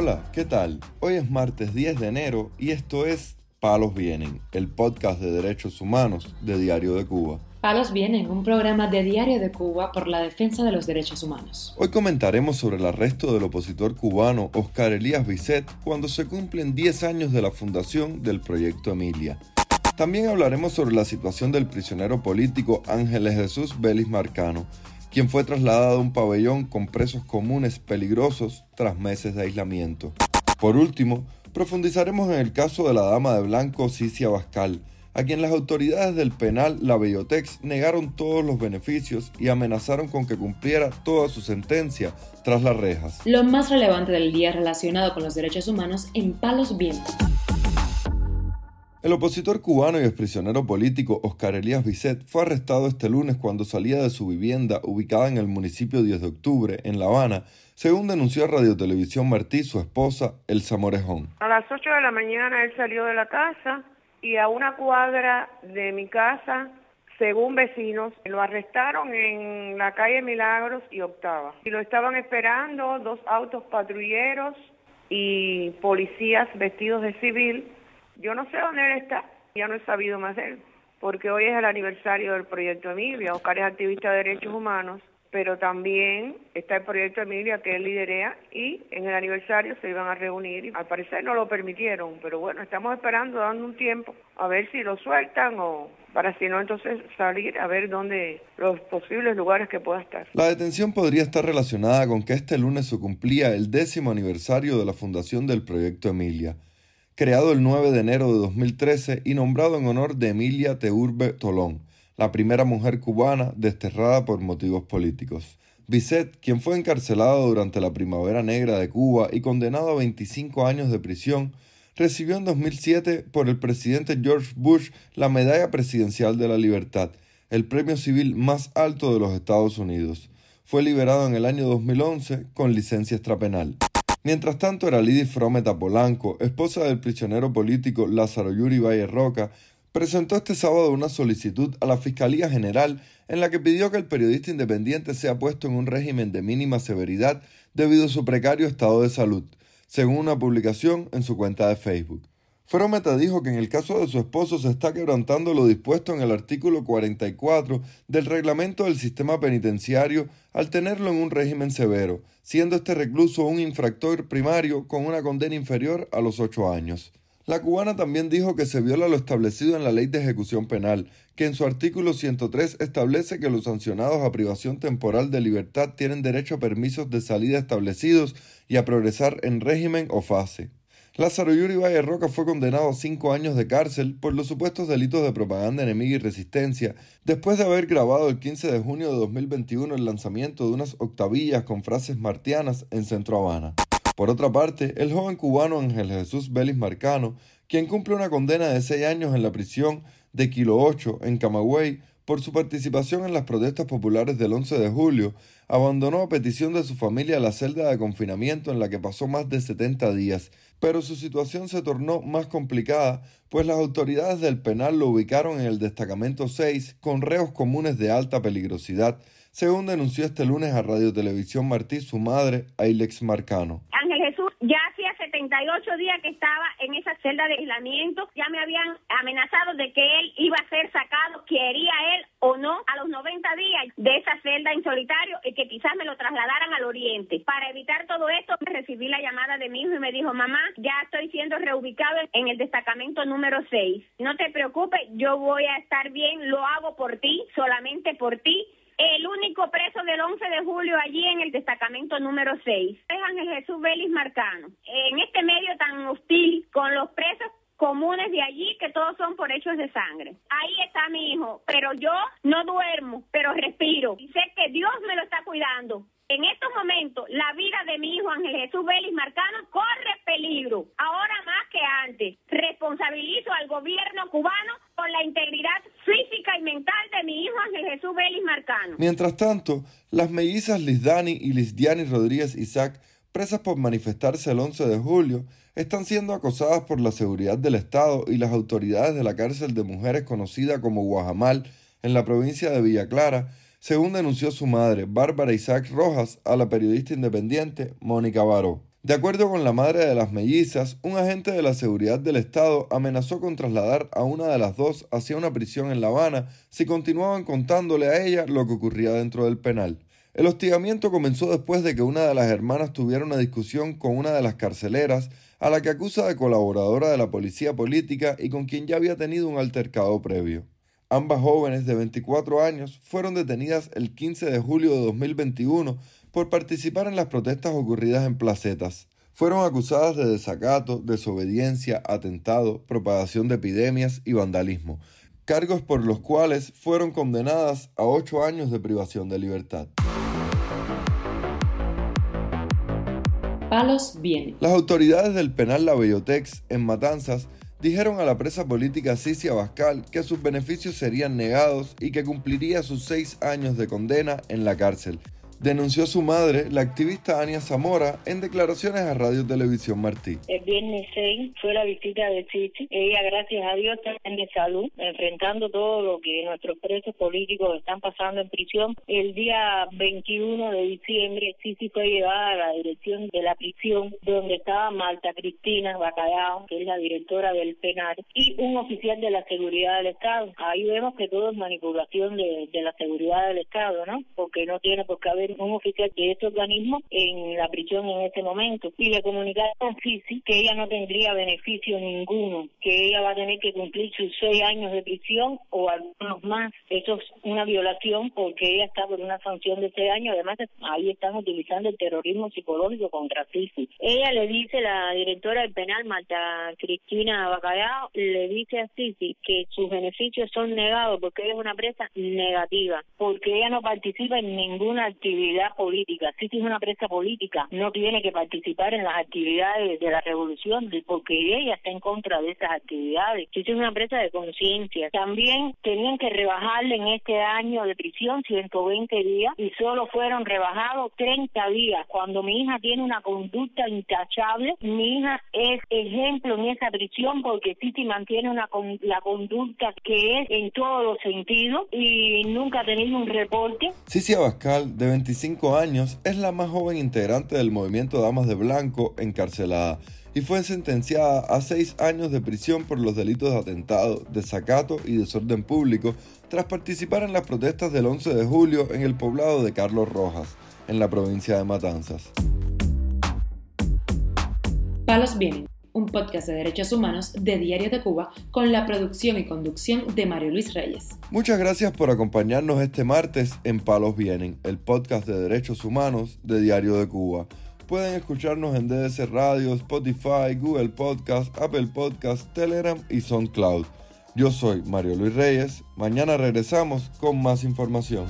Hola, ¿qué tal? Hoy es martes 10 de enero y esto es Palos Vienen, el podcast de derechos humanos de Diario de Cuba. Palos Vienen, un programa de Diario de Cuba por la defensa de los derechos humanos. Hoy comentaremos sobre el arresto del opositor cubano Oscar Elías Bisset cuando se cumplen 10 años de la fundación del Proyecto Emilia. También hablaremos sobre la situación del prisionero político Ángeles Jesús Vélez Marcano, quien fue trasladado a un pabellón con presos comunes peligrosos tras meses de aislamiento. Por último, profundizaremos en el caso de la dama de blanco Cicia Bascal, a quien las autoridades del penal La Bellotex negaron todos los beneficios y amenazaron con que cumpliera toda su sentencia tras las rejas. Lo más relevante del día relacionado con los derechos humanos en Palos Vientos. El opositor cubano y exprisionero político Oscar Elías Bisset fue arrestado este lunes cuando salía de su vivienda ubicada en el municipio 10 de octubre, en La Habana, según denunció Radio Televisión Martí su esposa, Elsa Morejón. A las 8 de la mañana él salió de la casa y a una cuadra de mi casa, según vecinos, lo arrestaron en la calle Milagros y Octava. Y lo estaban esperando dos autos patrulleros y policías vestidos de civil yo no sé dónde él está, ya no he sabido más de él, porque hoy es el aniversario del proyecto Emilia. Oscar es activista de derechos humanos, pero también está el proyecto Emilia que él liderea y en el aniversario se iban a reunir y al parecer no lo permitieron, pero bueno, estamos esperando, dando un tiempo a ver si lo sueltan o para si no entonces salir a ver dónde los posibles lugares que pueda estar. La detención podría estar relacionada con que este lunes se cumplía el décimo aniversario de la fundación del proyecto Emilia creado el 9 de enero de 2013 y nombrado en honor de Emilia Teurbe Tolón, la primera mujer cubana desterrada por motivos políticos. Bisset, quien fue encarcelado durante la Primavera Negra de Cuba y condenado a 25 años de prisión, recibió en 2007 por el presidente George Bush la Medalla Presidencial de la Libertad, el premio civil más alto de los Estados Unidos. Fue liberado en el año 2011 con licencia extrapenal. Mientras tanto, era Lidy Frometa Polanco, esposa del prisionero político Lázaro Yuri Valle Roca, presentó este sábado una solicitud a la Fiscalía General en la que pidió que el periodista independiente sea puesto en un régimen de mínima severidad debido a su precario estado de salud, según una publicación en su cuenta de Facebook. Frometa dijo que en el caso de su esposo se está quebrantando lo dispuesto en el artículo 44 del reglamento del sistema penitenciario al tenerlo en un régimen severo, siendo este recluso un infractor primario con una condena inferior a los ocho años. La cubana también dijo que se viola lo establecido en la Ley de Ejecución Penal, que en su artículo 103 establece que los sancionados a privación temporal de libertad tienen derecho a permisos de salida establecidos y a progresar en régimen o fase. Lázaro Yuri Valle Roca fue condenado a cinco años de cárcel por los supuestos delitos de propaganda enemiga y resistencia, después de haber grabado el 15 de junio de 2021 el lanzamiento de unas octavillas con frases martianas en Centro Habana. Por otra parte, el joven cubano Ángel Jesús Vélez Marcano, quien cumple una condena de seis años en la prisión de Kilo 8 en Camagüey por su participación en las protestas populares del 11 de julio, abandonó a petición de su familia la celda de confinamiento en la que pasó más de 70 días, pero su situación se tornó más complicada, pues las autoridades del penal lo ubicaron en el destacamento 6 con reos comunes de alta peligrosidad, según denunció este lunes a Radio Televisión Martí su madre, Ailex Marcano. Ángel Jesús ya 78 días que estaba en esa celda de aislamiento, ya me habían amenazado de que él iba a ser sacado, quería él o no, a los 90 días de esa celda en solitario y que quizás me lo trasladaran al oriente. Para evitar todo esto, recibí la llamada de mi hijo y me dijo, mamá, ya estoy siendo reubicado en el destacamento número 6. No te preocupes, yo voy a estar bien, lo hago por ti, solamente por ti el único preso del 11 de julio allí en el destacamento número 6 es Ángel Jesús Vélez Marcano. En este medio tan hostil con los presos comunes de allí que todos son por hechos de sangre. Ahí está mi hijo, pero yo no duermo, pero respiro y sé que Dios me lo está cuidando. En estos momentos, la vida de mi hijo Ángel Jesús Vélez Marcano corre peligro, ahora más que antes. Responsabilizo al gobierno cubano la integridad física y mental de mi hijo Ángel Jesús Vélez Marcano. Mientras tanto, las mellizas Lizdani y Lizdiani Rodríguez Isaac, presas por manifestarse el 11 de julio, están siendo acosadas por la seguridad del Estado y las autoridades de la cárcel de mujeres conocida como Guajamal en la provincia de Villa Clara, según denunció su madre, Bárbara Isaac Rojas, a la periodista independiente Mónica Baró. De acuerdo con la madre de las mellizas, un agente de la seguridad del Estado amenazó con trasladar a una de las dos hacia una prisión en La Habana si continuaban contándole a ella lo que ocurría dentro del penal. El hostigamiento comenzó después de que una de las hermanas tuviera una discusión con una de las carceleras a la que acusa de colaboradora de la policía política y con quien ya había tenido un altercado previo. Ambas jóvenes de 24 años fueron detenidas el 15 de julio de 2021 por participar en las protestas ocurridas en placetas. Fueron acusadas de desacato, desobediencia, atentado, propagación de epidemias y vandalismo, cargos por los cuales fueron condenadas a ocho años de privación de libertad. Palos viene. Las autoridades del penal La Bellotex en Matanzas dijeron a la presa política Cicia Bascal que sus beneficios serían negados y que cumpliría sus seis años de condena en la cárcel denunció su madre, la activista Ania Zamora, en declaraciones a Radio Televisión Martí. El viernes 6 fue la visita de Cici. Ella, gracias a Dios, está en salud, enfrentando todo lo que nuestros presos políticos están pasando en prisión. El día 21 de diciembre, Cici fue llevada a la dirección de la prisión donde estaba Marta Cristina Bacallao, que es la directora del penal, y un oficial de la seguridad del Estado. Ahí vemos que todo es manipulación de, de la seguridad del Estado, ¿no? Porque no tiene por qué haber un oficial de este organismo en la prisión en ese momento y le comunicaron a Fisi que ella no tendría beneficio ninguno, que ella va a tener que cumplir sus seis años de prisión o algunos más. Eso es una violación porque ella está por una sanción de seis años. Además, ahí están utilizando el terrorismo psicológico contra Fisi. Ella le dice, la directora del penal, Marta Cristina Bacallao, le dice a Sisi que sus beneficios son negados porque ella es una presa negativa, porque ella no participa en ninguna actividad actividad política. Si es una presa política, no tiene que participar en las actividades de la revolución porque ella está en contra de esas actividades. Si es una presa de conciencia. También tenían que rebajarle en este año de prisión 120 días y solo fueron rebajados 30 días. Cuando mi hija tiene una conducta intachable, mi hija es ejemplo en esa prisión porque Titi mantiene una la conducta que es en todos los sentidos y nunca ha tenido un reporte. Cici Abascal, de 25 años, es la más joven integrante del movimiento Damas de Blanco encarcelada y fue sentenciada a seis años de prisión por los delitos de atentado, desacato y desorden público tras participar en las protestas del 11 de julio en el poblado de Carlos Rojas, en la provincia de Matanzas. Palos vienen un podcast de derechos humanos de Diario de Cuba con la producción y conducción de Mario Luis Reyes. Muchas gracias por acompañarnos este martes en Palos Vienen, el podcast de derechos humanos de Diario de Cuba. Pueden escucharnos en DDC Radio, Spotify, Google Podcast, Apple Podcast, Telegram y SoundCloud. Yo soy Mario Luis Reyes. Mañana regresamos con más información.